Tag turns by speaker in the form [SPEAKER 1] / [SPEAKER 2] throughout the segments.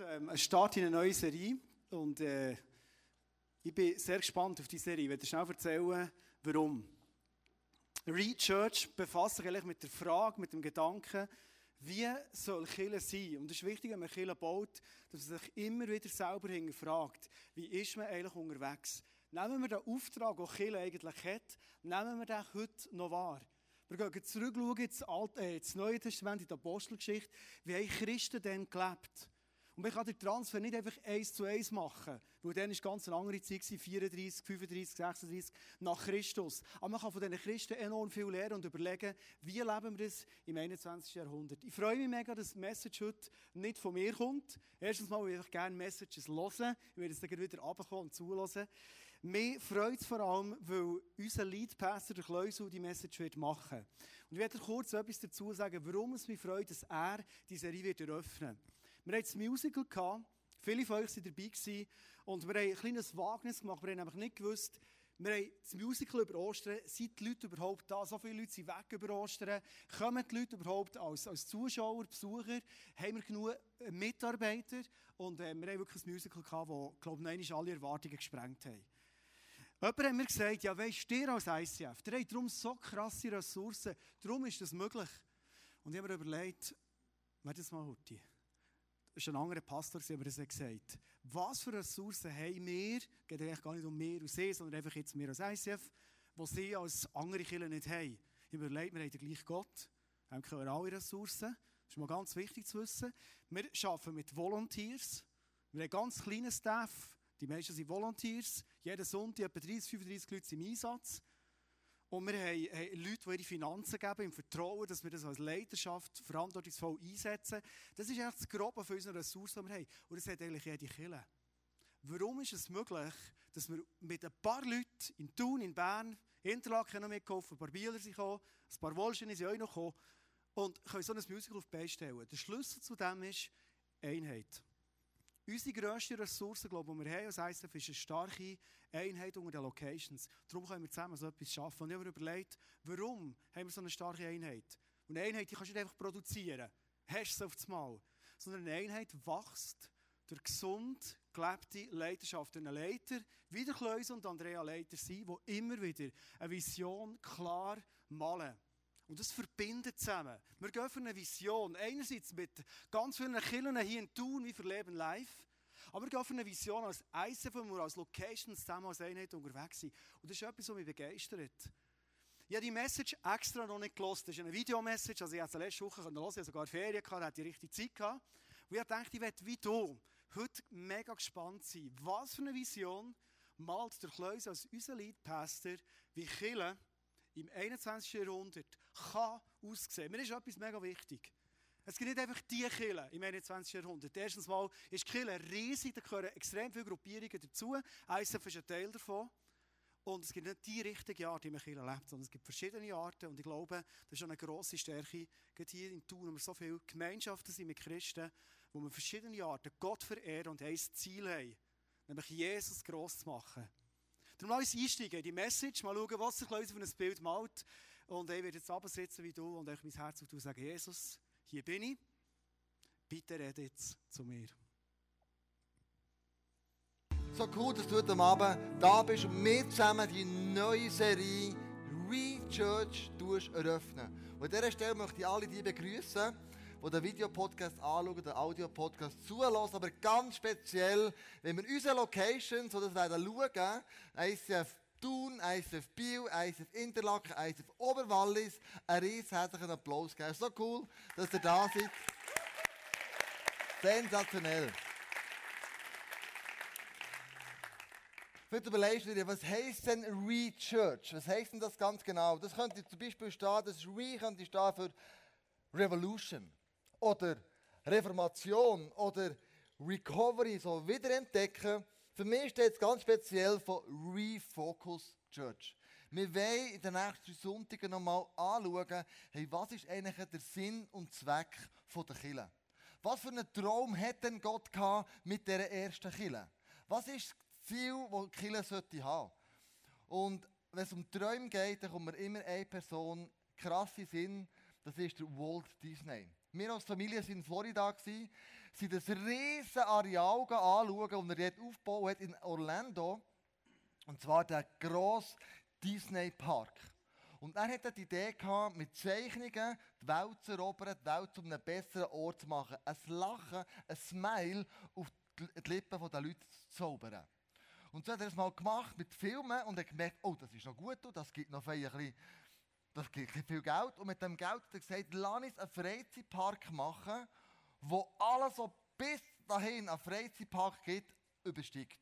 [SPEAKER 1] ähm, ein Start in eine neue Serie und äh, ich bin sehr gespannt auf die Serie. Ich werde schnell erzählen, warum. Read Church befasst sich eigentlich mit der Frage, mit dem Gedanken, wie soll Kirche sein? Und es ist wichtig, wenn man Kirche baut, dass man sich immer wieder selber hinterfragt, wie ist man eigentlich unterwegs? Nehmen wir den Auftrag, den Kirche eigentlich hat, nehmen wir den heute noch wahr? Wir gehen zurückschauen ins, Alte, äh, ins Neue Testament, in die Apostelgeschichte. Wie haben Christen denn gelebt? Und man kann den Transfer nicht einfach eins zu eins machen, weil dann ist ganz eine andere Zeit, 34, 35, 36 nach Christus. Aber man kann von diesen Christen enorm viel lernen und überlegen, wie leben wir das im 21. Jahrhundert. Ich freue mich mega, dass die Message heute nicht von mir kommt. Erstens mal, weil ich gerne Messages hören. Ich werde es dann wieder runterkommen und zulassen. Mir freut es vor allem, weil unser Leadpastor, der Kleusel, die Message wird machen. Und ich werde kurz etwas dazu sagen, warum es mich freut, dass er diese Serie wird eröffnen wird. Wir hatten ein Musical, viele von euch waren dabei und wir haben ein kleines Wagnis gemacht. Wir haben nämlich nicht gewusst, wir haben das Musical über Ostern, sind die Leute überhaupt da? So viele Leute sind weg über Ostern. Kommen die Leute überhaupt als, als Zuschauer, Besucher? Haben wir genug äh, Mitarbeiter? Und äh, wir haben wirklich ein Musical gehabt, das, glaube ich, alle Erwartungen gesprengt hat. Jemand hat mir gesagt, ja, weisst du, als ICF, der hat darum so krasse Ressourcen, darum ist das möglich. Und ich habe mir überlegt, warte das mal, Hutti ist ein anderer Pastor, der das gesagt Was für Ressourcen haben wir, es geht eigentlich gar nicht um mehr und sie, sondern einfach jetzt mehr als ICF, die sie als andere Kirchen nicht haben. Ich überlege, wir haben den gleichen Gott, haben alle Ressourcen. Das ist mal ganz wichtig zu wissen. Wir arbeiten mit Volunteers. Wir haben ganz kleinen Staff. Die meisten sind Volunteers. Jeden Sonntag etwa 30, 35 Leute im Einsatz. Und wir haben, haben Leute, die ihre Finanzen geben, im Vertrauen, dass wir das als Leidenschaft verantwortungsvoll einsetzen. Das ist eigentlich das Grobe von unseren Ressourcen, die wir haben. Und das hat eigentlich jede Kirche. Warum ist es möglich, dass wir mit ein paar Leuten in Thun, in Bern, Interlaken noch mitgeholfen, ein paar Bieler sind gekommen, ein paar Wolschen sind auch noch gekommen und können so ein Musical auf die Beine stellen. Der Schlüssel zu dem ist Einheit. Unsere grösste Ressource, glaube ich, die wir haben als ISF, ist eine starke Einheit unter den Locations. Darum können wir zusammen so etwas schaffen. Und ich habe mir überlegt, warum haben wir so eine starke Einheit? Und eine Einheit die kannst du nicht einfach produzieren. Hast du es auf das Mal. Sondern eine Einheit wächst durch gesund gelebte Leiterschaft. Ein Leiter, wie der Kleus und Andrea Leiter sind, die immer wieder eine Vision klar malen. Und das verbindet zusammen. Wir gehen für eine Vision. Einerseits mit ganz vielen Kindern hier in Thun, wie für Leben live. Aber wir gehen für eine Vision als ICF, wo wir als Location zusammen als Einheit unterwegs sind. Und das ist etwas, was mich begeistert. Ich habe die Message extra noch nicht gelesen. Das ist eine Videomessage. Also ich habe es letzte Woche hören, ich habe sogar Ferien gehabt, hatte die richtige Zeit gehabt. Und ich dachte, ich werde wie du heute mega gespannt sein. Was für eine Vision malt der Kleus als unser Leadpastor, wie Kille im 21. Jahrhundert kann aussehen. Mir ist etwas mega wichtig. Es gibt nicht einfach die Kille im 21. Jahrhundert. Erstens mal ist die Kille riesig, da gehören extrem viele Gruppierungen dazu. ISF ist ein Teil davon. Und es gibt nicht die richtige Art, wie man Kirche lebt, sondern es gibt verschiedene Arten. Und ich glaube, das ist eine grosse Stärke, gerade hier in Thun, wo wir so viele Gemeinschaften sind mit Christen, wo wir verschiedene Arten Gott verehren und ein Ziel haben, nämlich Jesus gross zu machen. Darum lass uns einsteigen in die Message, mal schauen, was sich Leute für ein Bild malt. Und ich werde jetzt sitzen wie du und euch mein Herz auf sagen, Jesus, hier bin ich. Bitte rede jetzt zu mir.
[SPEAKER 2] So cool, dass du heute Abend da bist und wir zusammen die neue Serie Re-Church eröffnen. Und an dieser Stelle möchte ich alle die begrüßen die den Videopodcast anschauen, den Audiopodcast zulassen, aber ganz speziell, wenn wir unsere Locations, so das werden schauen, ICF Thun, ICF Biel, ICF Interlaken, ICF Oberwallis, einen riesen herzlichen Applaus geben. So cool, dass ihr da seid. Sensationell. Vielleicht überlegst du dir, was heisst denn Re-Church? Was heisst denn das ganz genau? Das könnte zum Beispiel stehen, das Re könnte stehen für Revolution oder Reformation oder Recovery, so wiederentdecken. Für mich steht es ganz speziell von Refocus Church. Wir wollen in den nächsten Sonntagen nochmal anschauen, hey, was ist eigentlich der Sinn und Zweck der Kirche? Was für einen Traum hat denn Gott mit dieser ersten Kirche? Was ist das Ziel, das die Kirche sollte haben? Und wenn es um Träume geht, dann kommt mir immer eine Person krass in Sinn, das ist der Walt Disney. Wir als Familie waren in Florida. sind das riesige Areal anschauen, das er dort aufgebaut hat in Orlando. Und zwar der grosse Disney Park. Und er hatte die Idee gehabt, mit Zeichnungen die Welt zu erobern, die Welt zu einem besseren Ort zu machen. Ein Lachen, ein Smile auf die Lippen der Leute zu zaubern. Und so hat er es mal gemacht mit Filmen und hat gemerkt, oh, das ist noch gut, das gibt noch ein bisschen, das gibt viel Geld. Und mit dem Geld hat er gesagt, lass uns einen Freizeitpark machen, wo alles, was bis dahin einen Freizeitpark gibt, übersteigt.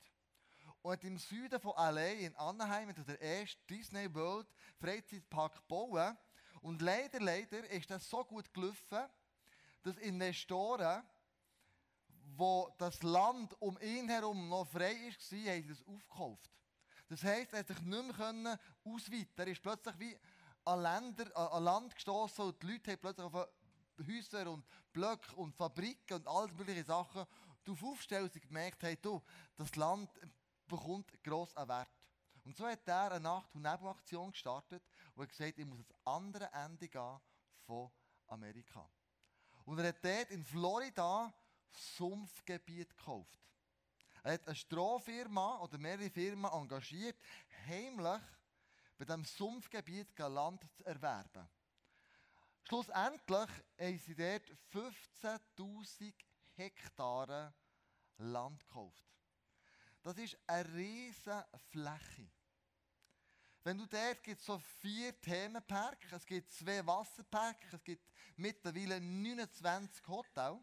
[SPEAKER 2] Und im Süden von LA, in Anaheim, hat der erste Disney World Freizeitpark gebaut. Und leider, leider ist das so gut gelaufen, dass Investoren, wo das Land um ihn herum noch frei war, haben das aufgekauft. Das heisst, er konnte sich nicht mehr ausweiten. Er ist plötzlich wie an, Länder, an Land gestoßen und die Leute haben plötzlich auf Häuser und Blöcke und Fabriken und all mögliche Sachen darauf aufgestellt und gemerkt haben, du, das Land bekommt gross an Wert. Und so hat er eine Nacht- und Nebelaktion gestartet und hat gesagt, ich muss ans andere Ende gehen von Amerika. Und er hat dort in Florida Sumpfgebiet gekauft. Er hat eine Strohfirma oder mehrere Firmen engagiert, heimlich bei diesem Sumpfgebiet Land zu erwerben. Schlussendlich haben sie dort 15.000 Hektare Land gekauft. Das ist eine riesige Fläche. Wenn du dort gibt es so vier Themenparks, es gibt zwei Wasserparks, es gibt mittlerweile 29 Hotels,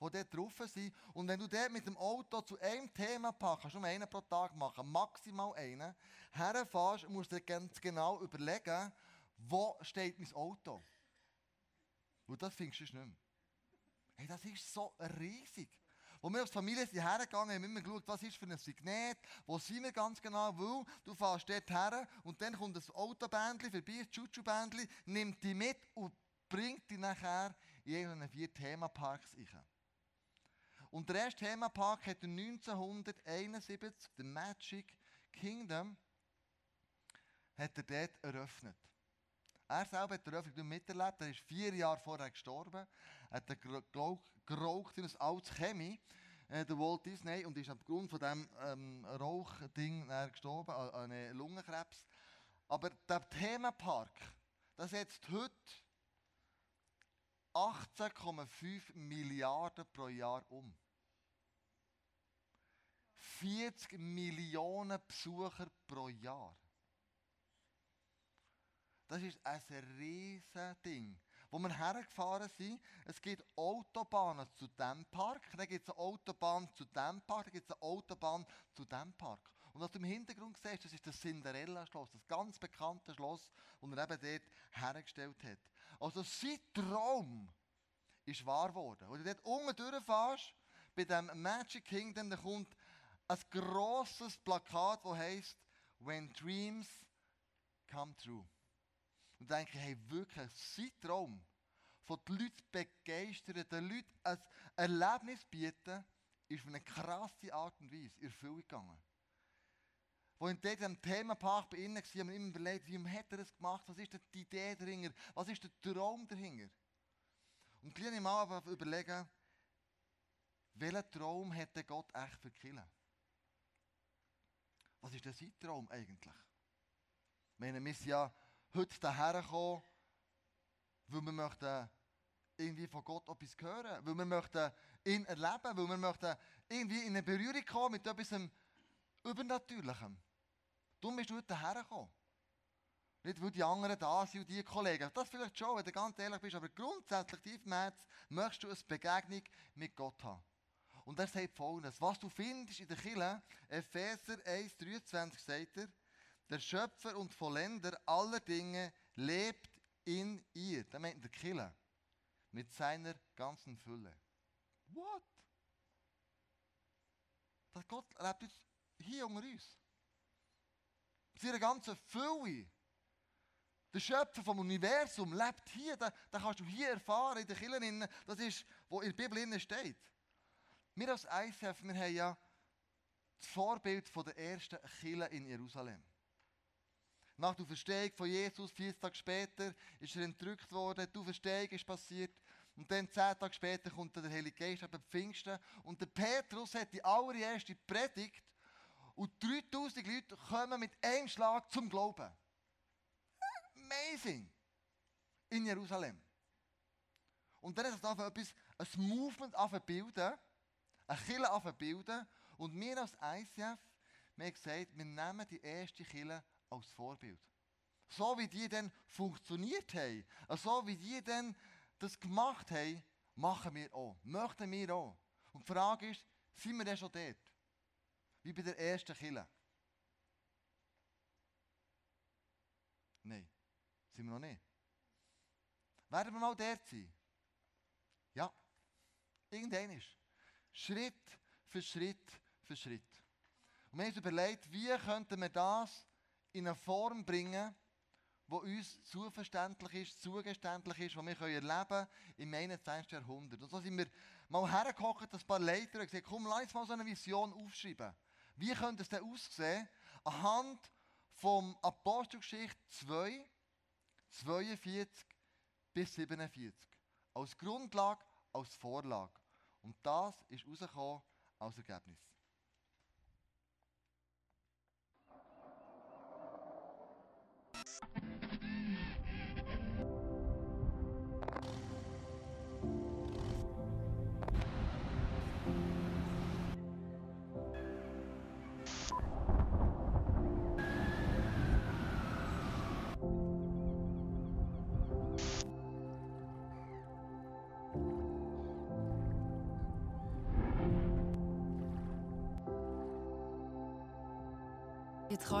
[SPEAKER 2] die dort drauf sind. Und wenn du dort mit dem Auto zu einem Themenpark, kannst du nur einen pro Tag machen, maximal einen, herfährst, musst du dir ganz genau überlegen, wo steht mein Auto. Und das findest du nicht mehr. Hey, das ist so riesig. Wo wir als Familie sind hergegangen, haben wir immer geschaut, was ist für ein Signet, wo sind wir ganz genau, weil du fährst dort her und dann kommt das Autobändchen vorbei, das Chuchu-Bändchen, nimmt die mit und bringt die nachher in irgendeinen vier Themaparks rein. Und der erste Themapark hat 1971, der Magic Kingdom, hat er dort eröffnet. Er selber hat die Eröffnung miterlebt, er ist vier Jahre vorher gestorben, Er hat geraucht in ein altes Chemie, äh, der Walt Disney, und ist aufgrund von diesem ähm, Rauchding gestorben, an äh, Lungenkrebs. Aber der Themenpark, das setzt heute 18,5 Milliarden pro Jahr um. 40 Millionen Besucher pro Jahr. Das ist ein riesiges Ding. Wo wir hergefahren sind, es gibt Autobahnen zu diesem Park, dann gibt es eine Autobahn zu diesem Park, dann gibt es eine Autobahn zu diesem Park. Und was du im Hintergrund siehst, das ist das Cinderella-Schloss, das ganz bekannte Schloss, das er eben dort hergestellt hat. Also sein Traum ist wahr geworden. Wenn du dort unten durchfährst, bei dem Magic Kingdom, dann kommt ein grosses Plakat, das heißt When Dreams Come True. Und denke, hey, wirklich, sein Traum, von den Leuten begeistern, den Leuten ein Erlebnis bieten, ist auf eine krasse Art und Weise in Erfüllung gegangen. Wo in diesem Themenpark bei ihnen war, haben wir immer überlegt, wie hat er das gemacht, was ist die Idee dahinter, was ist der Traum dahinter. Und kleine Mal aber überlegen, welchen Traum hätte Gott echt für Kille? Was ist denn sein Traum eigentlich? Ich meine, wir sind ja heute daher gekommen, weil wir möchten irgendwie von Gott etwas hören, weil wir möchten ihn erleben, weil wir möchten irgendwie in eine Berührung kommen mit etwas Übernatürlichem. Darum bist du heute hergekommen. Nicht, weil die anderen da sind und die Kollegen. Das vielleicht schon, wenn du ganz ehrlich bist, aber grundsätzlich, tief im Herzen, möchtest du eine Begegnung mit Gott haben. Und er sagt folgendes, was du findest in der Kirche, Epheser 1,23 sagt er, der Schöpfer und Vollender aller Dinge lebt in ihr. Da meint der Killer. Mit seiner ganzen Fülle. What? Das Gott lebt jetzt hier unter uns. Seine ganze Fülle. Der Schöpfer vom Universum lebt hier. Das, das kannst du hier erfahren in den Kirchen. Das ist, wo in der Bibel steht. Wir als ICF, wir haben ja das Vorbild von der ersten Kirche in Jerusalem. Nach der Verstehung von Jesus, vier Tage später, ist er entrückt worden, die Verstehung ist passiert. Und dann zehn Tage später kommt der Heilige Geist ab Pfingsten. Und der Petrus hat die allererste Predigt. Und 3000 Leute kommen mit einem Schlag zum Glauben. Amazing! In Jerusalem. Und dann hat es etwas, ein Movement bilden, eine Kille bilden. Und wir als ICF, wir haben gesagt, wir nehmen die erste Kille als Vorbild. So wie die dann funktioniert haben, so wie die dann das gemacht haben, machen wir auch. Möchten wir auch. Und die Frage ist, sind wir denn schon dort? Wie bei der ersten Kille? Nein, sind wir noch nicht. Werden wir mal dort sein? Ja, irgendein ist. Schritt für Schritt für Schritt. Und wir haben uns überlegt, wie könnten wir das in eine Form bringen, wo uns zuverständlich ist, zugeständlich ist, was wir erleben können im 21. Jahrhundert. Und so sind wir mal hergekocht, ein paar Leiter und gesagt, komm, lass uns mal so eine Vision aufschreiben. Wie könnte es denn aussehen? Anhand vom Apostelgeschichte 2, 42 bis 47. Als Grundlage, als Vorlage. Und das ist rausgekommen als Ergebnis.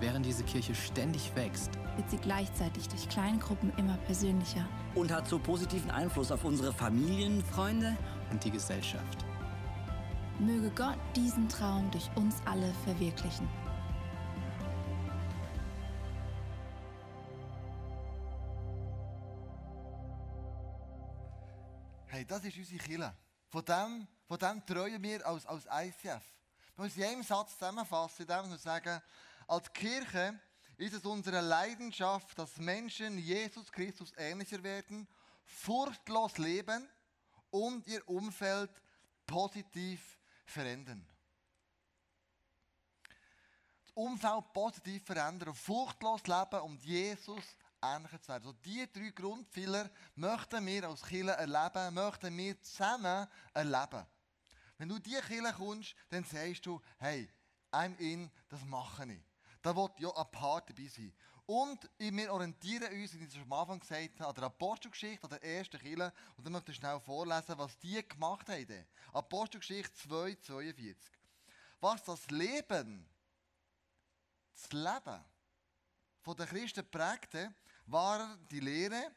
[SPEAKER 3] Während diese Kirche ständig wächst,
[SPEAKER 4] wird sie gleichzeitig durch Kleingruppen immer persönlicher.
[SPEAKER 5] Und hat so positiven Einfluss auf unsere Familien.
[SPEAKER 6] Freunde,
[SPEAKER 3] und die Gesellschaft.
[SPEAKER 4] Möge Gott diesen Traum durch uns alle verwirklichen.
[SPEAKER 2] Hey, das ist unsere Kille. Von dem, von dem treuen wir als, als ICF. Wir müssen in einem Satz zusammenfassen, indem wir sagen, als Kirche ist es unsere Leidenschaft, dass Menschen Jesus Christus ähnlicher werden, furchtlos leben und ihr Umfeld positiv verändern. Das Umfeld positiv verändern, furchtlos leben und Jesus ähnlicher zu werden. So diese drei Grundpfeiler möchten wir als Kirche erleben, möchten wir zusammen erleben. Wenn du in diese Kirche kommst, dann sagst du, hey, I'm in, das mache ich. Da wird ja ein Part dabei sein. Und wir orientieren uns, wie ich schon am Anfang gesagt habe, an der Apostelgeschichte, an der ersten Kirche. Und dann möchte ich schnell vorlesen, was die gemacht haben. Apostelgeschichte 2, 42. Was das Leben, das Leben von den Christen prägte, war die Lehre,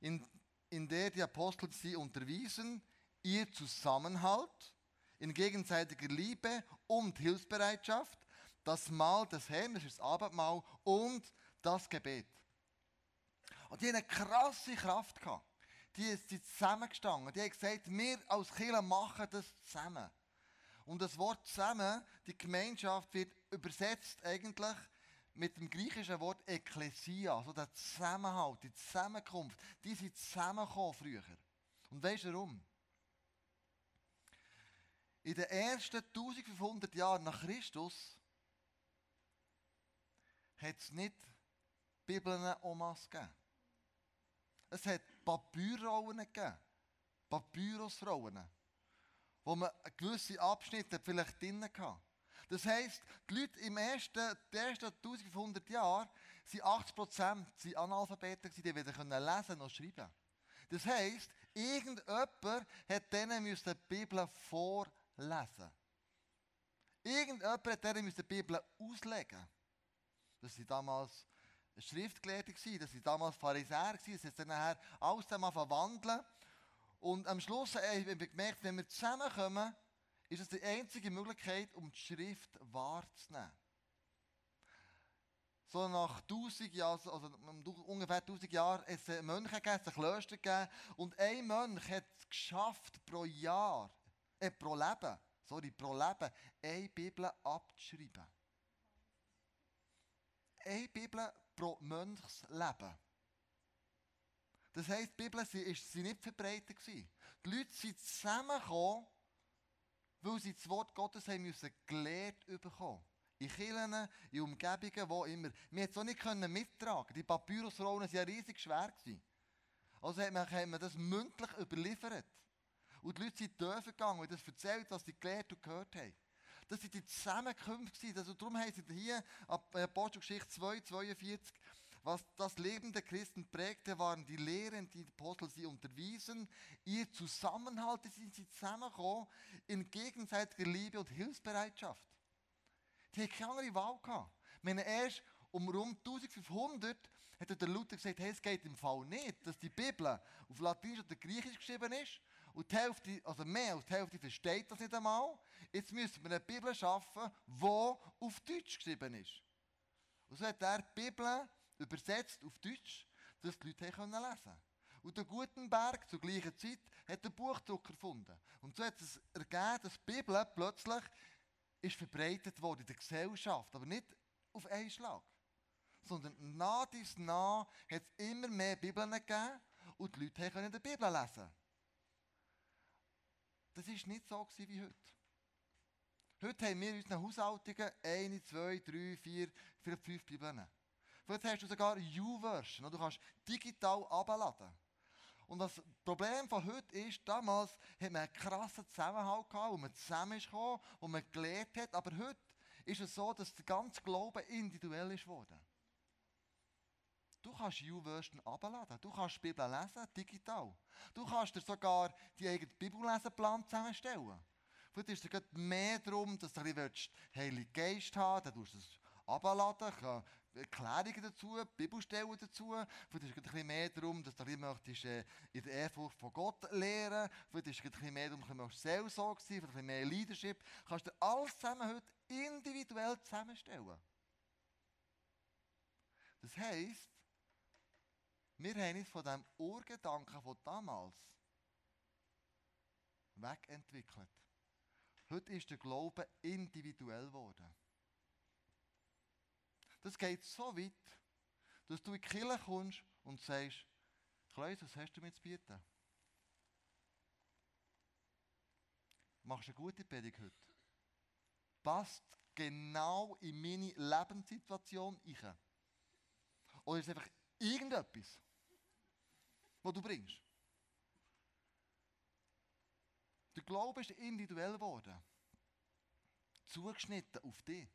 [SPEAKER 2] in, in der die Apostel sie unterwiesen, ihr Zusammenhalt in gegenseitiger Liebe und Hilfsbereitschaft, das Mahl des Herrn, das ist das Abendmahl, und das Gebet. Und die hatten eine krasse Kraft. Gehabt. Die sind zusammengestanden. Die haben gesagt, wir als Kirche machen das zusammen. Und das Wort zusammen, die Gemeinschaft wird übersetzt eigentlich mit dem griechischen Wort Ekklesia, so der Zusammenhalt, die Zusammenkunft, die sind zusammengekommen früher. Und weißt du warum? In den ersten 1500 Jahren nach Christus hat es nicht Bibeln masse gegeben. Es hat Papyrrollen gegeben. Papyrusrollen. Wo man gewisse Abschnitte vielleicht drin hatte. Das heisst, die Leute im ersten, ersten 1500 Jahren sind 80% Analphabeten, die weder lesen noch schreiben Das heisst, irgendjemand hat denen die Bibel vorlesen. Irgendjemand hat denen die Bibel auslegen. Das waren damals Schriftgelehrte, das waren damals Pharisäer, das ist dann nachher alles verwandeln. Und am Schluss haben wir gemerkt, wenn wir zusammenkommen, ist es die einzige Möglichkeit, um die Schrift wahrzunehmen. So nach 1000 Jahren, also ungefähr 1000 Jahren, hat es Mönche gegeben, es Klöster gegeben. Und ein Mönch hat es geschafft, pro Jahr, äh, pro Leben, sorry, pro Leben, eine Bibel abzuschreiben. Eine Bibel pro Mönchsleben. Das heisst, die Bibel war nicht verbreitet. Die Leute sind zusammengekommen, weil sie das Wort Gottes haben müssen gelehrt bekommen. In Kirchen, in Umgebungen, wo immer. Wir konnten es auch nicht mittragen. Die Papyrusrollen waren ja riesig schwer. Also hat man, hat man das mündlich überliefert. Und die Leute sind dürfen gegangen und das erzählt, was sie gelehrt und gehört haben. Das waren die Zusammenkünfte. Also darum heißt es hier, Apostelgeschichte 2, 42, was das Leben der Christen prägte, waren die Lehren, die die Apostel sie unterwiesen. Ihr Zusammenhalt, sind sie zusammengekommen in gegenseitiger Liebe und Hilfsbereitschaft. Die hatten keine andere Wahl. Gehabt. Meine, erst um rund 1500 hat der Luther gesagt, hey, es geht im Fall nicht, dass die Bibel auf Latinisch oder Griechisch geschrieben ist und die Hälfte, also mehr als die Hälfte versteht das nicht einmal. Jetzt müssen wir eine Bibel schaffen, die auf Deutsch geschrieben ist. Und so hat er die Bibel übersetzt auf Deutsch, dass die Leute lesen können. Und der Gutenberg zur gleichen Zeit hat den Buchdruck erfunden. Und so hat es ergeben, dass die Bibel plötzlich ist verbreitet wurde in der Gesellschaft, aber nicht auf einen Schlag. Sondern nach dies nach hat es immer mehr Bibeln gegeben und die Leute können die Bibel lesen. Das war nicht so wie heute. Heute haben wir in unseren Haushaltungen eine, zwei, drei, vier, vielleicht fünf Bibeln. Vielleicht hast du sogar eine U-Version, du kannst digital abladen. Und das Problem von heute ist, damals hat man einen krassen Zusammenhalt gehabt, wo man zusammen ist wo man gelernt hat. Aber heute ist es so, dass der ganze Glaube individuell ist geworden. Du kannst U-Version abladen. Du kannst die Bibel lesen, digital. Du kannst dir sogar die eigene Bibelleseplan zusammenstellen. Vielleicht ist es mehr darum, dass du ein bisschen Heilige Geist haben dann tust du es abladen, Erklärungen dazu, Bibelstellen dazu. Vielleicht ist es ein mehr darum, dass du ein möchtest, äh, in der Ehrfurcht von Gott lernen Vielleicht ist es ein mehr darum, dass du Seelsorge sein, vielleicht ein mehr Leadership. Du kannst dir alles zusammen heute individuell zusammenstellen. Das heisst, wir haben uns von dem Urgedanken von damals wegentwickelt. Heute ist der Glaube individuell geworden. Das geht so weit, dass du in die Kirche kommst und sagst, Kleus, was hast du mir zu bieten? Machst du eine gute Predigt heute? Passt genau in meine Lebenssituation rein? Oder ist es einfach irgendetwas? Was du bringst. Der Glaube ist individuell geworden. Zugeschnitten auf dich.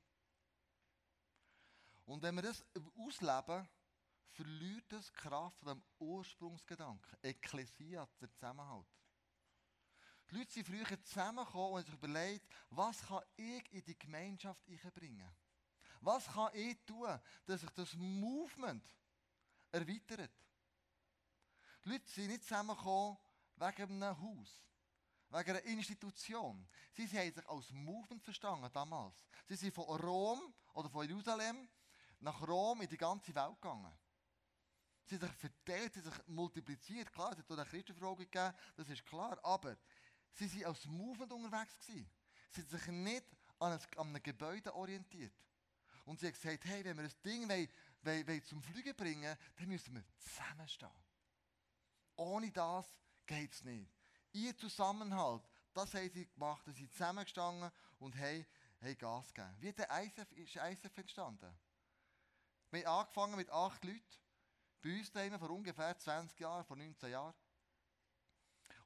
[SPEAKER 2] Und wenn wir das ausleben, verliert das Kraft von dem Ursprungsgedanken. Ekklesia, der Zusammenhalt. Die Leute sind früher zusammengekommen und sich überlegt, was kann ich in die Gemeinschaft bringen? Was kann ich tun, dass sich das Movement erweitert? Die Leute sind nicht zusammengekommen wegen einem Haus, wegen einer Institution. Sie haben sich als Movement verstanden damals. Sie sind von Rom oder von Jerusalem nach Rom in die ganze Welt gegangen. Sie haben sich verteilt, sie haben sich multipliziert. Klar, es hat auch eine Christenfrage gegeben, das ist klar. Aber sie waren als Movement unterwegs. Gewesen. Sie haben sich nicht an einem, Gebäude orientiert. Und sie hat gesagt, hey, wenn wir das Ding wollen, wollen, wollen zum Fliegen bringen, dann müssen wir zusammenstehen. Ohne das geht es nicht. Ihr Zusammenhalt, das haben sie gemacht, sie zusammengestanden und haben, haben Gas gegeben. Wie der ISF, ist ISF entstanden? Wir haben angefangen mit acht Leuten, bei uns daheim vor ungefähr 20 Jahren, vor 19 Jahren.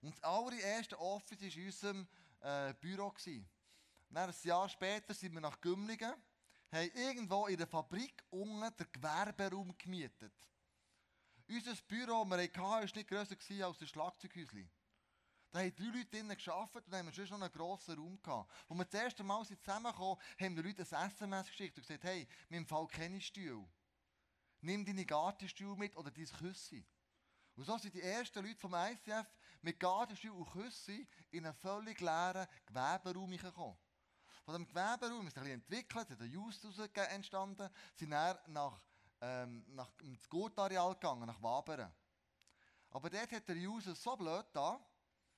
[SPEAKER 2] Und das allererste Office war in unserem äh, Büro. Dann, ein Jahr später sind wir nach Gümligen, haben irgendwo in der Fabrik unten den Gewerberaum gemietet. Unser Büro, das wir hatten, war nicht grösser als ein Schlagzeughäuschen. Da haben drei Leute drinnen gearbeitet und haben schon noch einen grossen Raum gehabt. Als wir das erste Mal zusammengekommen haben die Leute ein SMS geschickt und gesagt, hey, wir Fall keine Stühle. Nimm deine Gartenstühle mit oder dein Küssi. Und so sind die ersten Leute vom ICF mit Gartenstuhl und Küssi in einen völlig leeren Geweberaum gekommen. Von diesem Geweberaum ist ein bisschen entwickelt, ist ein Just entstanden, sind dann nach, ähm, nach ins Gurtareal gegangen, nach Wabern. Aber dort hat der User so blöd da,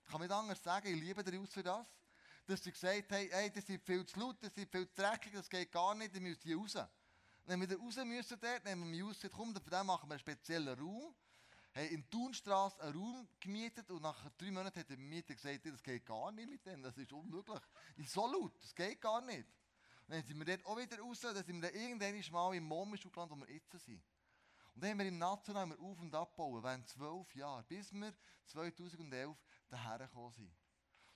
[SPEAKER 2] kann nicht anders sagen, ich liebe den Jus für das, dass sie gesagt haben, hey, das ist viel zu laut, das ist viel zu dreckig, das geht gar nicht, ihr müsst hier raus. Wenn wir raus müssen dort, nehmen wir Jus, komm, für machen wir einen speziellen Raum, haben in Thunstrasse einen Raum gemietet und nach drei Monaten hat der Mieter gesagt, das geht gar nicht mit dem, das ist unmöglich. ist so laut, das geht gar nicht. Und dann sind wir dort auch wieder raus, dann sind wir irgendwann mal im Momischuk gelandet, wo wir jetzt sind. Und dann haben wir im National auf- und abbauen, während zwölf Jahre, bis wir 2011 daher gekommen sind.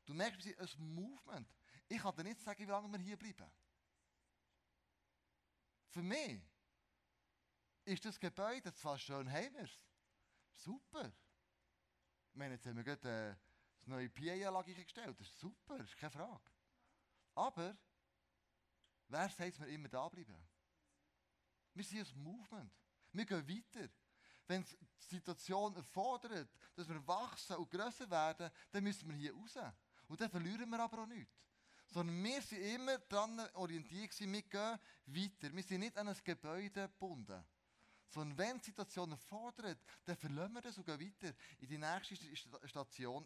[SPEAKER 2] Du merkst, wir sind ein Movement. Ich kann dir nicht sagen, wie lange wir hier bleiben. Für mich ist das Gebäude zwar schön heimers, super. Ich meine, jetzt haben wir gerade äh, das neue PA-Anlage gestellt, das ist super, das ist keine Frage. Aber, wer sagt, wir immer da bleiben? Wir sind ein Movement. Wir gehen weiter. Wenn die Situation erfordert, dass wir wachsen und grösser werden, dann müssen wir hier raus. Und dann verlieren wir aber auch nichts. Sondern wir sind immer daran orientiert, wir gehen weiter. Wir sind nicht an ein Gebäude gebunden. Sondern wenn die Situation erfordert, dann verlassen wir das und gehen weiter in die nächste Station.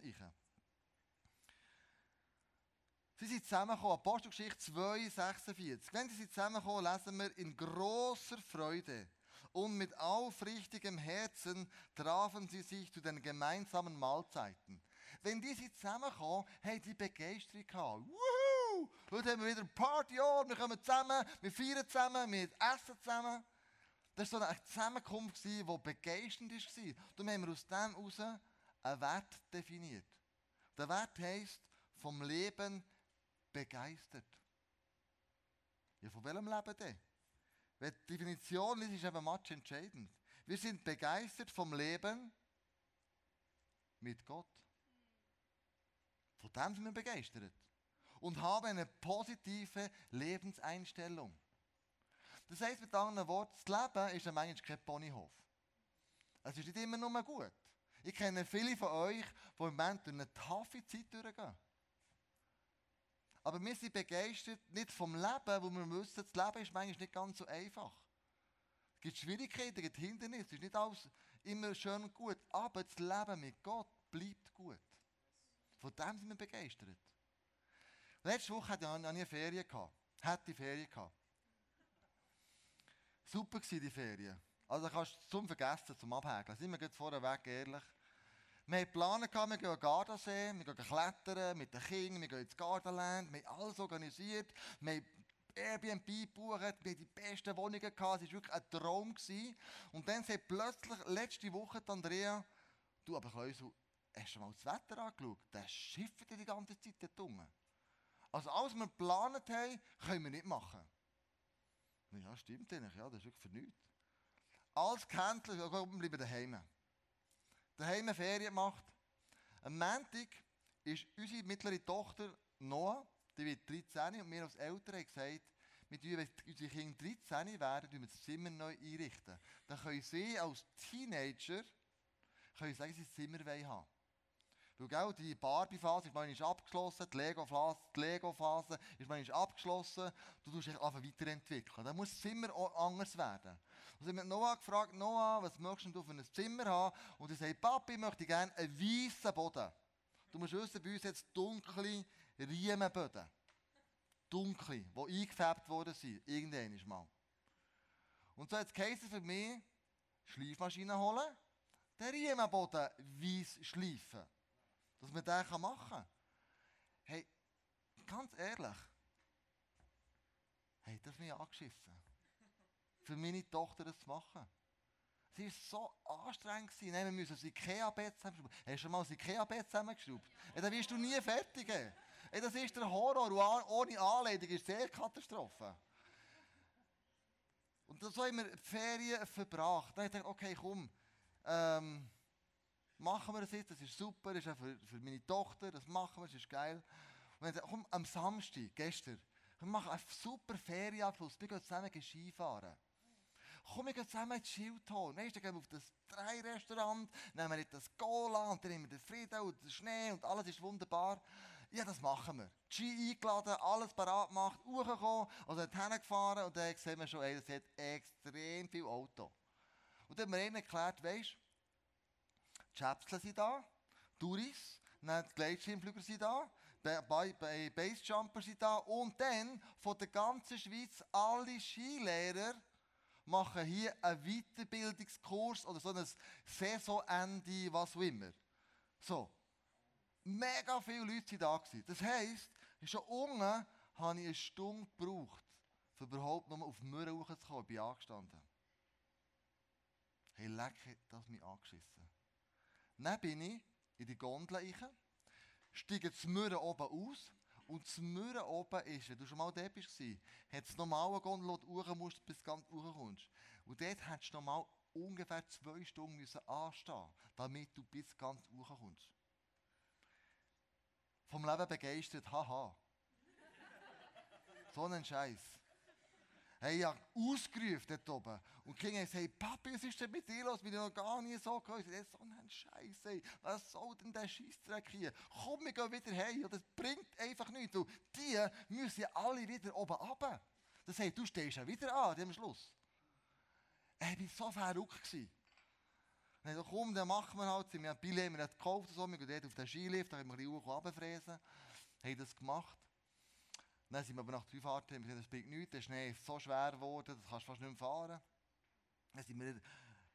[SPEAKER 2] Sie sind zusammengekommen, Apostelgeschichte 2, 46. Wenn sie zusammenkommen, lesen wir in großer Freude und mit aufrichtigem Herzen trafen sie sich zu den gemeinsamen Mahlzeiten. Wenn die sind zusammenkommen, haben die Begeisterung gehabt. Wuhu! Heute haben wir wieder ein Party on, wir kommen zusammen, wir feiern zusammen, wir essen zusammen. Das war so eine Zusammenkunft, die begeisternd war. Darum haben wir aus dem heraus einen Wert definiert. Der Wert heisst, vom Leben begeistert. Ja, von welchem Leben denn? Die Definition ist eben match entscheidend. Wir sind begeistert vom Leben mit Gott. Von dem sind wir begeistert. Und haben eine positive Lebenseinstellung. Das heisst mit anderen Worten, das Leben ist manchmal kein Ponyhof. Es ist nicht immer nur gut. Ich kenne viele von euch, die im Moment durch eine taffe Zeit durchgehen. Aber wir sind begeistert nicht vom Leben, wo wir wissen, das Leben ist manchmal nicht ganz so einfach. Es gibt Schwierigkeiten, es gibt Hindernisse, es ist nicht alles immer schön und gut. Aber das Leben mit Gott bleibt gut. Von dem sind wir begeistert. Letzte Woche hatte ich eine Ferien. Hatte Ferien gehabt. Super war die Ferien. Also kannst du zum Vergessen, zum Abhäkeln. Sind wir gerade vorweg ehrlich. Wir hatten Pläne, wir gehen Gardasee, wir gehen klettern mit den Kindern, wir gehen ins Gardaland, wir haben alles organisiert, wir haben Airbnb gebucht, wir hatten die besten Wohnungen, gehabt, es war wirklich ein Traum. Gewesen. Und dann sagt plötzlich letzte Woche die Andrea, du, aber Kleusel, hast du mal das Wetter angeschaut? Der schifft die ganze Zeit dort unten. Also alles, was wir geplant haben, können wir nicht machen. Ja, stimmt eigentlich, ja, das ist wirklich für nichts. Alles gehandelt, ja, wir bleiben daheim. Daheim Ferien gemacht. Am Montag ist unsere mittlere Tochter Noah, die wird 13 und wir als Eltern haben gesagt, mit wenn unsere Kinder 13 werden, wir das Zimmer neu einrichten. Dann können sie als Teenager können sagen, sie das Zimmer haben weil gell, die Barbie-Phase ist manchmal abgeschlossen, die Lego-Phase Lego ist manchmal abgeschlossen. Du musst dich einfach weiterentwickeln. Dann muss das Zimmer anders werden. Und sie haben Noah gefragt, Noah, was möchtest du für ein Zimmer haben? Und er sagt, Papi, ich möchte gerne einen weißen Boden. Du musst wissen, bei uns jetzt dunkle Riemenböden. Dunkle, die eingefärbt worden sind. Irgendwann mal. Und so hat es geheißen für mich, Schleifmaschine holen, den Riemenboden weiss schleifen. Dass man den machen kann. Hey, ganz ehrlich, hey, das hat mich angeschissen. Für meine Tochter das zu machen. Sie war so anstrengend. Nein, wir müssen das Ikea-Bett zusammenschrauben. Hast du schon mal das Ikea-Bett zusammengeschraubt? Ja, dann wirst du nie fertig. Ja, das ist der Horror. Und ohne Anleitung ist es sehr Katastrophe. Und so haben wir die Ferien verbracht. Dann habe ich gedacht, okay, komm, ähm, machen wir das jetzt, das ist super, das ist auch für, für meine Tochter, das machen wir, das ist geil. Und dann komm, am Samstag, gestern, wir machen einen super Ferienabschluss, wir gehen zusammen Skifahren. Komm, wir gehen zusammen ins Schildhorn. Weißt, dann gehen wir auf das Drei-Restaurant, nehmen wir das Cola und dann nehmen wir den Frieden und den Schnee und alles ist wunderbar. Ja, das machen wir. Ski eingeladen, alles parat gemacht, hochgekommen, also dorthin gefahren und dann sehen wir schon, ey, es hat extrem viel Auto. Und dann haben wir ihnen erklärt, weisst du, die Schäpsle sind da, Touris, dann die Gleitschirmflüger sind da, die Basejumper sind da und dann von der ganzen Schweiz alle Skilehrer machen hier einen Weiterbildungskurs oder so ein Saisonende, was auch immer. So. Mega viele Leute waren da. Das heisst, schon unten habe ich eine Stunde gebraucht, um überhaupt noch mal auf die Möhre hochzukommen. Ich bin angestanden. Hey, leck, hat das mich angeschissen. Dann bin ich in die Gondel rein, steige das Möhre oben aus und das Möhre oben ist, wenn du schon mal dort warst, hat es normal eine Gondel, du musst, bis du ganz hochkommst. Und dort hättest du normal ungefähr zwei Stunden müssen anstehen damit du bis ganz hochkommst. Vom Leben begeistert, haha. so ein Scheiß. Hey, ich habe ausgerufen dort oben. Und die Kinder haben gesagt, Papi, was ist denn mit dir los? Ich bin noch gar nie so gehört. Das ist so ein Scheiß, ey. Was soll denn der Scheissdreck hier? Komm, wir gehen wieder heim. Das bringt einfach nichts. Und die müssen ja alle wieder oben runter. Das heißt, du stehst ja wieder an, am Schluss. Ich war so verrückt. Dann ich komm, dann machen wir halt. Wir haben Billett, wir haben gekauft. Wir gehen dort auf den Skilift, da haben wir ein bisschen runterfräsen. Haben das gemacht. Dann sind wir aber nach drei Fahrten, wir das bringt nichts, der Schnee ist so schwer geworden, das kannst du fast nicht mehr fahren. Dann sind wir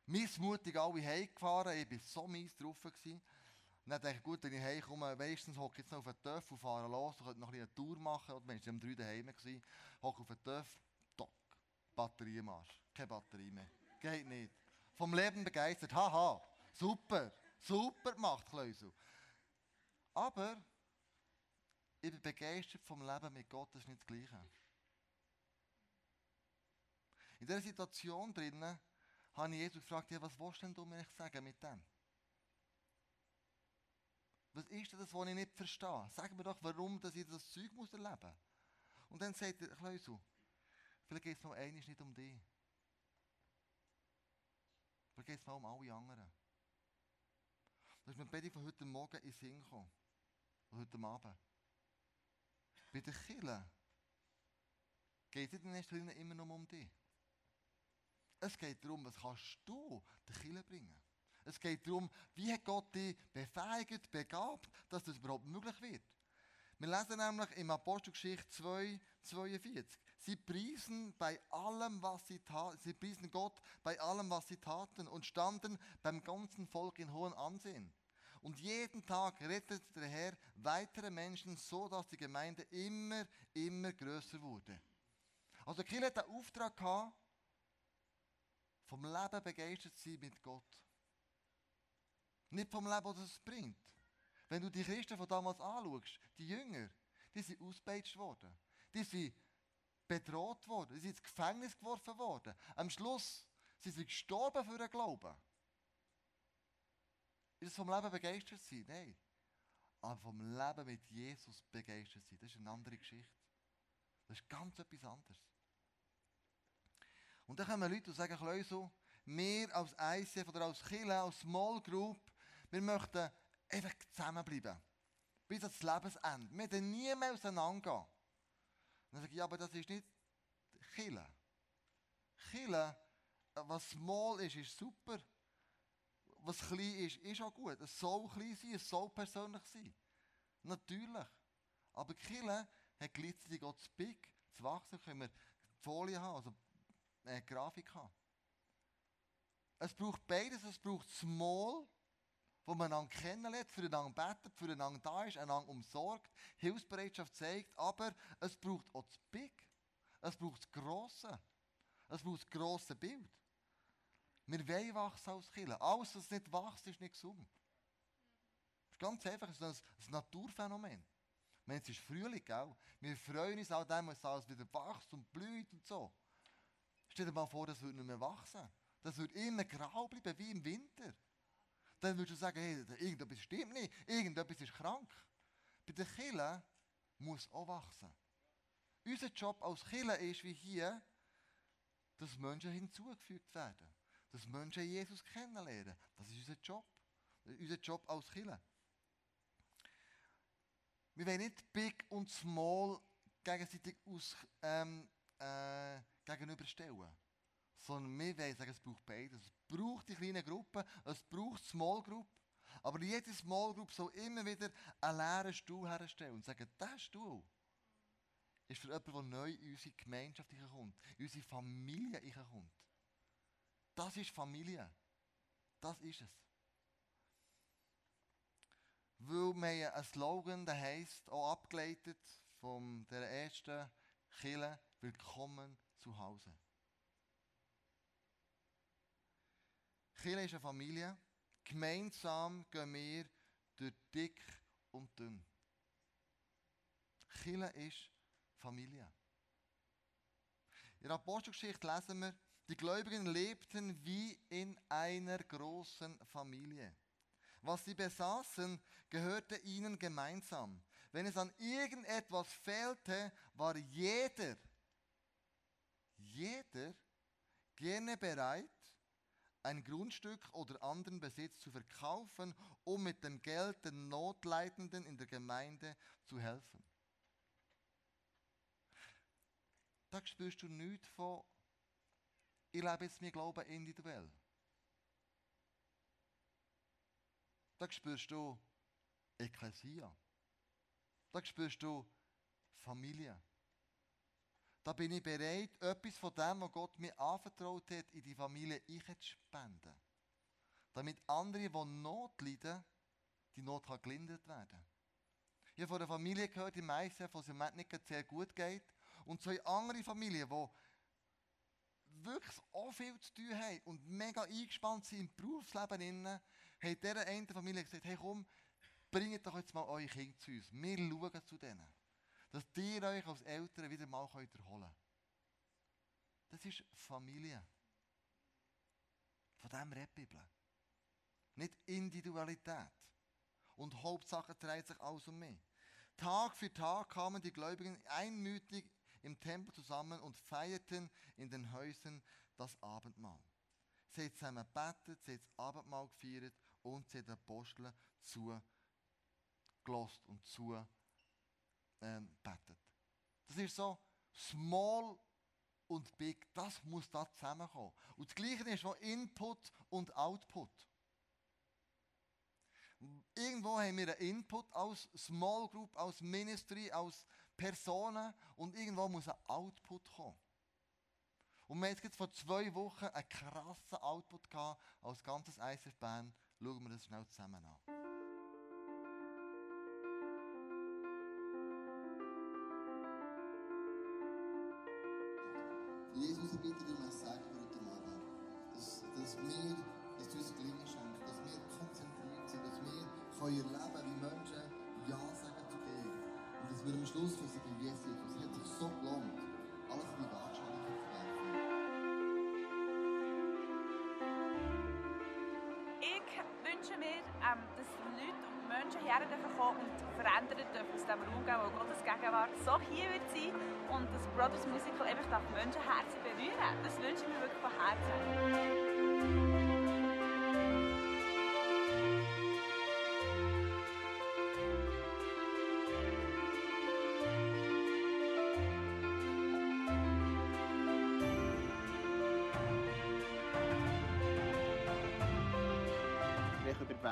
[SPEAKER 2] missmutig alle heimgefahren, ich war so mies drauf. Gewesen. Dann dachte ich, gut, wenn ich heimkomme, meistens hocke ich jetzt noch auf den Töff und fahre los, ich könnte noch eine Tour machen, oder wenn ich um drei daheim war, hocke auf den Töff, tock, Batterie im keine Batterie mehr, geht nicht. Vom Leben begeistert, haha, super, super gemacht, Kleusel. Aber ich bin begeistert vom Leben mit Gott, das ist nicht das Gleiche. In dieser Situation drinnen habe ich Jesus gefragt, ja, was willst denn du mir sagen mit dem? Was ist das, was ich nicht verstehe? Sag mir doch, warum dass ich das Zeug muss erleben muss. Und dann sagt er, Kleusel, vielleicht geht es noch einmal nicht um dich. Vielleicht geht es mal um alle anderen. Das ist mir beide von heute Morgen in den Sinn gekommen. Oder heute Abend. Bei den Kirchen geht es in erster Linie immer nur um dich. Es geht darum, was kannst du den Kirchen bringen. Es geht darum, wie hat Gott dich befähigt, begabt, dass das überhaupt möglich wird. Wir lesen nämlich im Apostelgeschichte 2, 42. Sie priesen bei allem, was sie sie priesen Gott bei allem, was sie taten und standen beim ganzen Volk in hohem Ansehen. Und jeden Tag rettet der Herr weitere Menschen, so dass die Gemeinde immer, immer größer wurde. Also Kiel hat den Auftrag gehabt, vom Leben begeistert zu sein mit Gott. Nicht vom Leben, das es bringt. Wenn du die Christen von damals anschaust, die Jünger, die sind ausgepeitscht worden. Die sind bedroht worden. Die sind ins Gefängnis geworfen worden. Am Schluss sind sie gestorben für den Glauben. Ist es vom Leben begeistert sein? Nein. Aber vom Leben mit Jesus begeistert sein, das ist eine andere Geschichte. Das ist ganz etwas anderes. Und dann kommen Leute und sagen, Kleusel, wir als ICF oder als Kille, als Small Group, wir möchten einfach zusammenbleiben. Bis ans Lebensende. Wir werden nie mehr auseinandergehen. Und dann sage ich, ja, aber das ist nicht Kille. Kille, was small ist, ist super was klein ist, ist auch gut. Es soll klein sein, es soll persönlich sein. Natürlich. Aber die Kirche hat gleichzeitig auch das Big, das Wachsen, können wir Folie haben, also äh, Grafik habe. Es braucht beides. Es braucht Small, wo man einander kennenlernt, füreinander betet, füreinander da ist, einander umsorgt, Hilfsbereitschaft zeigt. Aber es braucht auch das Big. Es braucht das Grosse. Es braucht das grosse Bild. Wir wollen wachsen als Kinder. Alles, was nicht wächst, ist nicht gesund. Das ist ganz einfach es ist ein Naturphänomen. Meine, es ist Frühling, gell? Wir freuen uns auch dem, wenn alles wieder wächst und blüht und so. Stell dir mal vor, das würde nicht mehr wachsen. Das würde immer grau bleiben, wie im Winter. Dann würdest du sagen, hey, irgendetwas stimmt nicht, irgendetwas ist krank. Bei den Kindern muss auch wachsen. Unser Job als Killer ist wie hier, dass Menschen hinzugefügt werden. Dass Menschen Jesus kennenlernen. Das ist unser Job. Unser Job als Killer. Wir wollen nicht Big und Small gegenseitig aus, ähm, äh, gegenüberstellen. Sondern wir wollen sagen, es braucht beides. Es braucht die kleinen Gruppen, es braucht Small Group. Aber jede Small Group soll immer wieder einen leeren Stuhl herstellen und sagen, dieser Stuhl ist für jemanden, der neu in unsere Gemeinschaft kommt, in unsere Familie kommt. Das ist Familie. Das ist es. Weil wir einen Slogan, der heisst, auch abgeleitet von der ersten Kille, Willkommen zu Hause. Kille ist eine Familie. Gemeinsam gehen wir durch dick und dünn. Kille ist Familie. In der Apostelgeschichte lesen wir, die Gläubigen lebten wie in einer großen Familie. Was sie besaßen, gehörte ihnen gemeinsam. Wenn es an irgendetwas fehlte, war jeder, jeder gerne bereit, ein Grundstück oder anderen Besitz zu verkaufen, um mit dem Geld den Notleidenden in der Gemeinde zu helfen. Da spürst du nichts von, ich lebe jetzt mein Glauben individuell. Da spürst du Ekklesia. Da spürst du Familie. Da bin ich bereit, etwas von dem, was Gott mir anvertraut hat, in die Familie ich zu spenden. Damit andere, die Not leiden, die Not kann gelindert werden. Ich habe von einer Familie gehört, die meisten, von sie im Moment nicht sehr gut geht. Und zwei andere Familien, die wirklich auch viel zu tun haben und mega eingespannt sind im Berufsleben, haben dieser einen Familie gesagt, hey komm, bringt doch jetzt mal eure Kinder zu uns. Wir schauen zu denen. Dass ihr euch als Eltern wieder mal erholen könnt. Das ist Familie. Von dem redet Bibel. Nicht Individualität. Und Hauptsache dreht sich alles um mich. Tag für Tag kamen die Gläubigen einmütig im Tempel zusammen und feierten in den Häusern das Abendmahl. Sie haben zusammen gebetet, sie haben das Abendmahl gefeiert und sie haben den Aposteln zugelost und zu ähm, betet. Das ist so small und big. Das muss da zusammenkommen. Und das Gleiche ist auch Input und Output. Irgendwo haben wir einen Input als Small Group, als Ministry, als Personen und irgendwo muss ein Output kommen. Und wir haben jetzt vor zwei Wochen einen krassen Output gehabt als ganzes ISF-Band. Schauen wir das schnell zusammen an.
[SPEAKER 7] Jesus, ich bitte dich um ein Segen heute Abend. Dass, dass wir, dass du uns Gelingen schenkst, dass wir konzentriert sind, dass wir von ihr leben wie Menschen dass wir am Schluss für sagen, Jesus, es hat sich so gelohnt, alles in die Waagschale zu werfen.
[SPEAKER 8] Ich wünsche mir, ähm, dass Leute und Menschen dürfen kommen und verändern dürfen aus diesem Raum wo Gottes Gegenwart so hier wird sein und dass Brothers Musical einfach darf Menschenherzen berühren. Das wünsche ich mir wirklich von Herzen.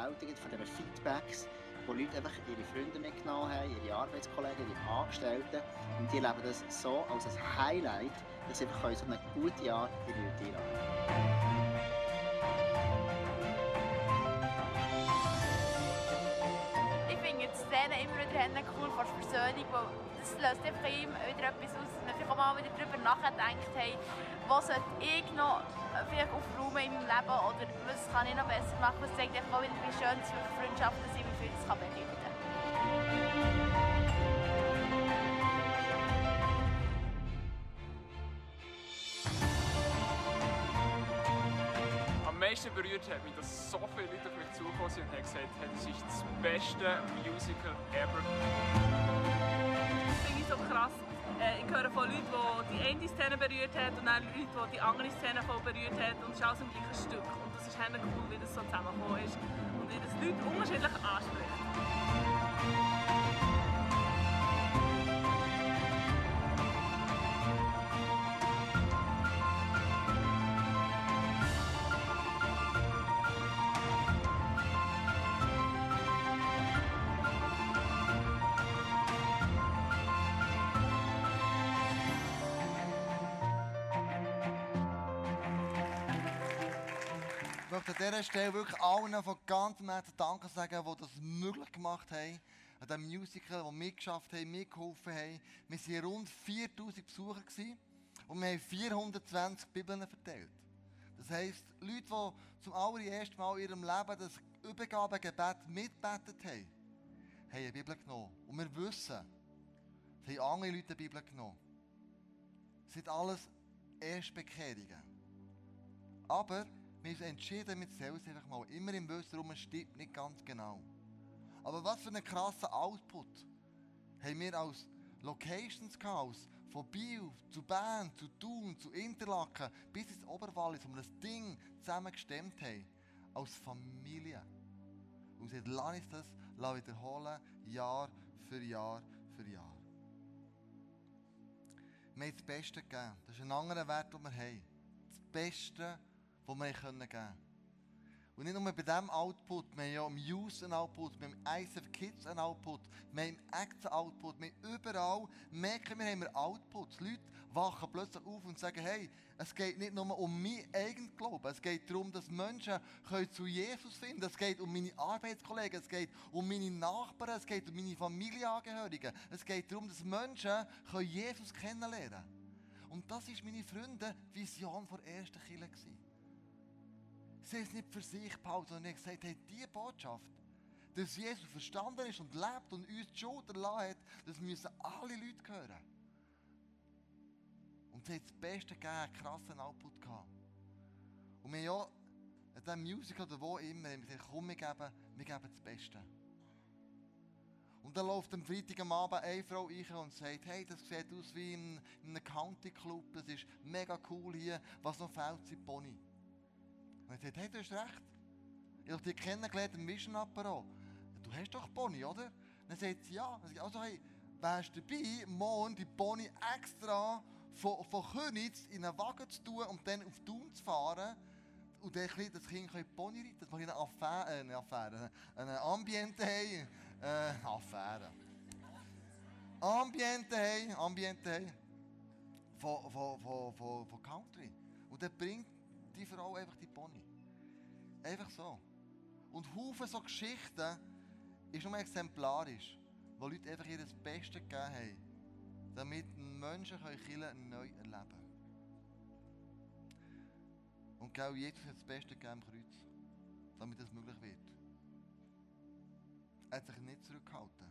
[SPEAKER 9] Überwältigt von diesen Feedbacks, wo Leute einfach ihre Freunde mitgenommen haben, ihre Arbeitskollegen, ihre Angestellten. Und die leben das so als ein Highlight, dass sie einfach so eine gute Art in die Leute
[SPEAKER 10] Immer haben cool der Versöhnung, weil das löst einfach in ihm wieder etwas aus, dass man vielleicht auch mal wieder darüber nachdenkt, hey, was sollte ich noch vielleicht aufräumen in meinem Leben oder was kann ich noch besser machen. Das zeigt einfach auch wieder, wie schön es für Freundschaften sind, wie viel es kann bedeuten kann.
[SPEAKER 11] Berührt hat mich, dass so viele Leute auf mich zugekommen sind und haben gesagt, hey, das ist das beste Musical ever.
[SPEAKER 12] Das finde ich so krass. Äh, ich höre von Leuten, die die eine Szene berührt hat und dann Leute, die die andere Szene voll berührt hat. Und es ist alles im gleichen Stück. Und das ist cool, wie das so zusammengekommen ist. Und wie das Leute unterschiedlich anspricht.
[SPEAKER 2] Dieser Stelle wirklich allen von ganzem Herzen Danke sagen, die das möglich gemacht haben. An diesem Musical, die mitgeschafft haben, mitgeholfen haben. Wir waren rund 4000 Besucher und wir haben 420 Bibeln verteilt. Das heisst, Leute, die zum allerersten Mal in ihrem Leben das Übergabegebet mitbetet haben, haben eine Bibel genommen. Und wir wissen, es haben andere Leute eine Bibel genommen. Das sind alles Erstbekehrungen. Aber wir haben entschieden, zählen es einfach mal. Immer im Wissen darum, es stimmt nicht ganz genau. Aber was für einen krassen Output haben wir als Locations gehabt, aus von Biel zu Bern, zu Thun, zu Interlaken, bis ins Oberwallis, wo wir das Ding zusammen gestemmt haben. Als Familie. Und sie lass uns das wiederholen, Jahr für Jahr für Jahr. Wir haben das Beste gegeben. Das ist ein anderer Wert, den wir haben. Das Beste, das wir geben können. Und nicht nur bei diesem Output, wir haben ja im Youth einen Output, wir haben im ISF Kids einen Output, wir haben im Acts einen Output, wir haben überall, merken wir, haben wir Outputs. Leute wachen plötzlich auf und sagen, hey, es geht nicht nur um mein eigenes Glauben, es geht darum, dass Menschen können zu Jesus finden Es geht um meine Arbeitskollegen, es geht um meine Nachbarn, es geht um meine Familienangehörigen. Es geht darum, dass Menschen können Jesus kennenlernen können. Und das ist meine Freunde Vision der ersten Kirche. Sie haben es nicht für sich behalten, sondern gesagt, hey, diese Botschaft, dass Jesus verstanden ist und lebt und uns die Schuld erlassen hat, das müssen alle Leute hören. Und sie haben das Beste gegeben, einen krassen Output gehabt. Und wir haben ja in diesem Musical oder wo immer, haben gesagt, komm, wir geben, wir geben das Beste. Und dann läuft am Freitag am Abend eine Frau rein und sagt, hey, das sieht aus wie in, in einem County Club, das ist mega cool hier, was noch fehlt, sind Pony. Und er sagt, hey, du hast recht. Ich habe dich kennengelernt im Mission Apparat. Du hast doch Pony, oder? Dann sagt sie, ja. Dann sagt, also, hey, wärst du dabei, morgen die Pony extra von, von Königs in einen Wagen zu tun und dann auf Thun zu fahren und dann ein das Kind kann Pony reiten, dass wir eine Affäre, äh, eine Affäre, eine Ambiente haben. Äh, Affäre. Ambiente haben, Ambiente haben. Von, von, von, von, von Country. Und dann bringt die Frau einfach die Pony. Einfach so. Und Haufen so Geschichten ist nur exemplarisch, wo Leute einfach ihr Bestes gegeben haben, damit Menschen Kirche neu erleben können. Und genau Jesus hat das Beste gegeben am Kreuz, damit das möglich wird. Er hat sich nicht zurückgehalten.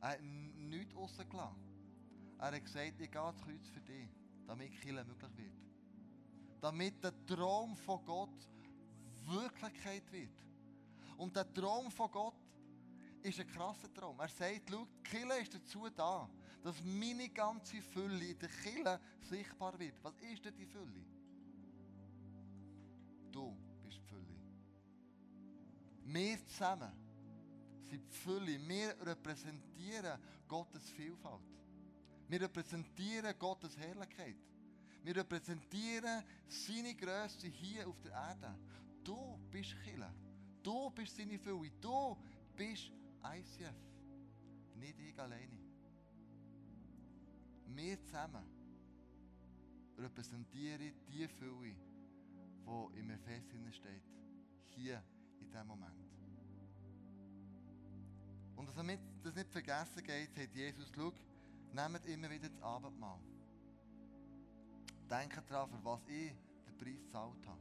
[SPEAKER 2] Er hat nichts rausgelassen. Er hat gesagt, ich gehe ans Kreuz für dich, damit Kirche möglich wird. Damit der Traum von Gott Wirklichkeit wird. Und der Traum von Gott ist ein krasser Traum. Er sagt, schau, die Kirche ist dazu da, dass meine ganze Fülle in der Kirche sichtbar wird. Was ist denn die Fülle? Du bist die Fülle. Wir zusammen sind die Fülle. Wir repräsentieren Gottes Vielfalt. Wir repräsentieren Gottes Herrlichkeit. Wir repräsentieren seine Größe hier auf der Erde. Du bist Kille. Du bist seine Fülle. Du bist ICF. Nicht ich alleine. Wir zusammen repräsentieren die Fülle, die im Ephes steht. Hier, in diesem Moment. Und damit das nicht vergessen geht, sagt Jesus, schau, nehmt immer wieder das Abendmahl. Denkt daran, für was ich den Preis gezahlt habe.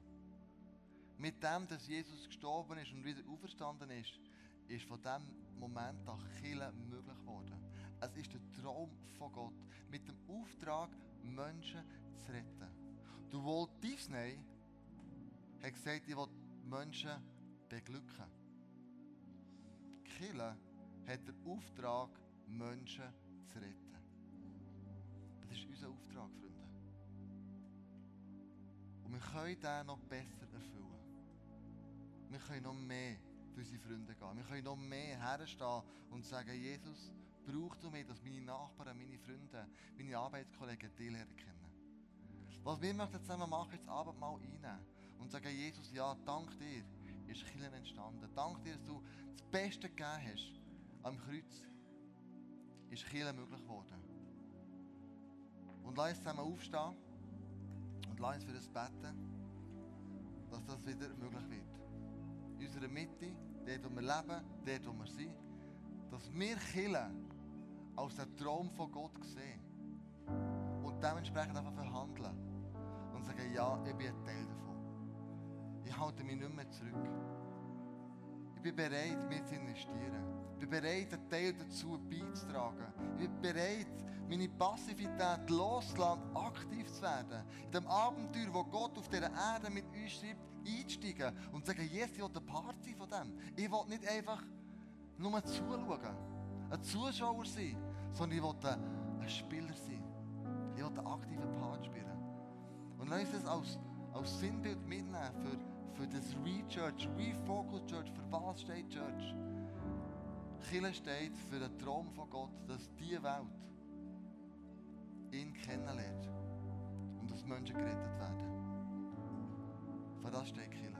[SPEAKER 2] Mit dem, dass Jesus gestorben ist und wieder auferstanden ist, ist von diesem Moment an Kirche möglich geworden. Es ist der Traum von Gott, mit dem Auftrag, Menschen zu retten. Du Walt Disney hat gesagt, ich will Menschen beglücken. Kirche hat den Auftrag, Menschen zu retten. Das ist unser Auftrag, Freunde. Und wir können den noch besser erfüllen. Wir können noch mehr für unsere Freunde gehen. Wir können noch mehr herstehen und sagen, Jesus, brauchst du mich, dass meine Nachbarn, meine Freunde, meine Arbeitskollegen dich lernen kennen. Was wir möchten zusammen machen, ist das Abendmahl einnehmen und sagen, Jesus, ja, dank dir ist Kirche entstanden. Dank dir, dass du das Beste gegeben hast am Kreuz, ist Kirche möglich geworden. Und lass uns zusammen aufstehen und lass uns für das beten, dass das wieder möglich wird. In unserer Mitte, dort wo wir leben, dort wo wir sind, dass wir Kirche als den Traum von Gott sehen und dementsprechend einfach verhandeln und sagen, ja, ich bin ein Teil davon. Ich halte mich nicht mehr zurück. Bin bereit, mich zu investieren. Ich bin bereit, einen Teil dazu beizutragen. Ich bin bereit, meine Passivität loszulassen, aktiv zu werden. In dem Abenteuer, wo Gott auf dieser Erde mit uns schreibt, einzusteigen und zu sagen, yes, ich will ein Part sein von dem. Ich will nicht einfach nur zuschauen, ein Zuschauer sein, sondern ich will ein Spieler sein. Ich will einen aktiven Part spielen. Und lass uns das als, als Sinnbild mitnehmen für, für das Re-Church, Refocus Church. Für was steht Church? Kirche steht für den Traum von Gott, dass diese Welt ihn kennenlernt und dass Menschen gerettet werden. Für das steht Kirche.